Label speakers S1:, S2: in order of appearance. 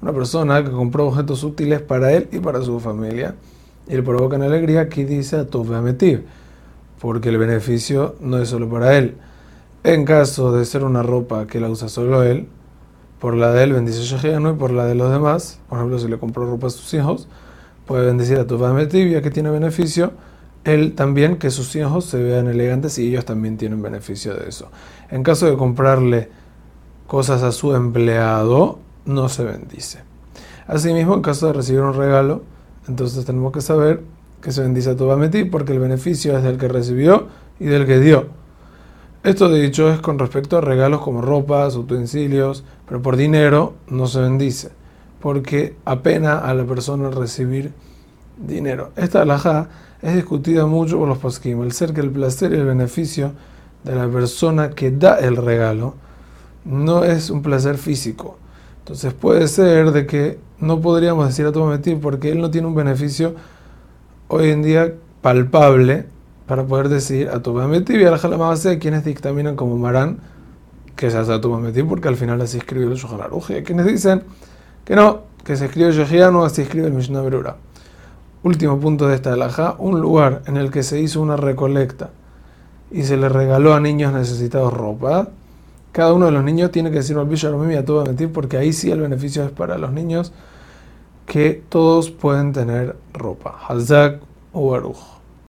S1: una persona que compró objetos útiles para él y para su familia y le provocan alegría, aquí dice a Metiv, porque el beneficio no es solo para él. En caso de ser una ropa que la usa solo él, por la de él bendice Shejianu y por la de los demás, por ejemplo, si le compró ropa a sus hijos, puede bendecir a Metiv, ya que tiene beneficio él también que sus hijos se vean elegantes y ellos también tienen beneficio de eso. En caso de comprarle cosas a su empleado, no se bendice. Asimismo, en caso de recibir un regalo, entonces tenemos que saber que se bendice a Tobametí porque el beneficio es del que recibió y del que dio. Esto dicho es con respecto a regalos como ropas, utensilios, pero por dinero no se bendice, porque apena a la persona recibir dinero. Esta alhaja es discutida mucho por los poskim, el ser que el placer y el beneficio de la persona que da el regalo no es un placer físico. Entonces puede ser de que no podríamos decir a Tomametí porque él no tiene un beneficio hoy en día palpable para poder decir a Tomametí y a la Jalamabase quienes dictaminan como Marán que se hace a Tomametí porque al final así escribió el Hay quienes dicen que no, que se escribe Yehianu, así escribe el Mishnah Berura. Último punto de esta alhaja, un lugar en el que se hizo una recolecta y se le regaló a niños necesitados ropa cada uno de los niños tiene que decir Malbish a todo mentir, porque ahí sí el beneficio es para los niños que todos pueden tener ropa. Hazak o Baruch.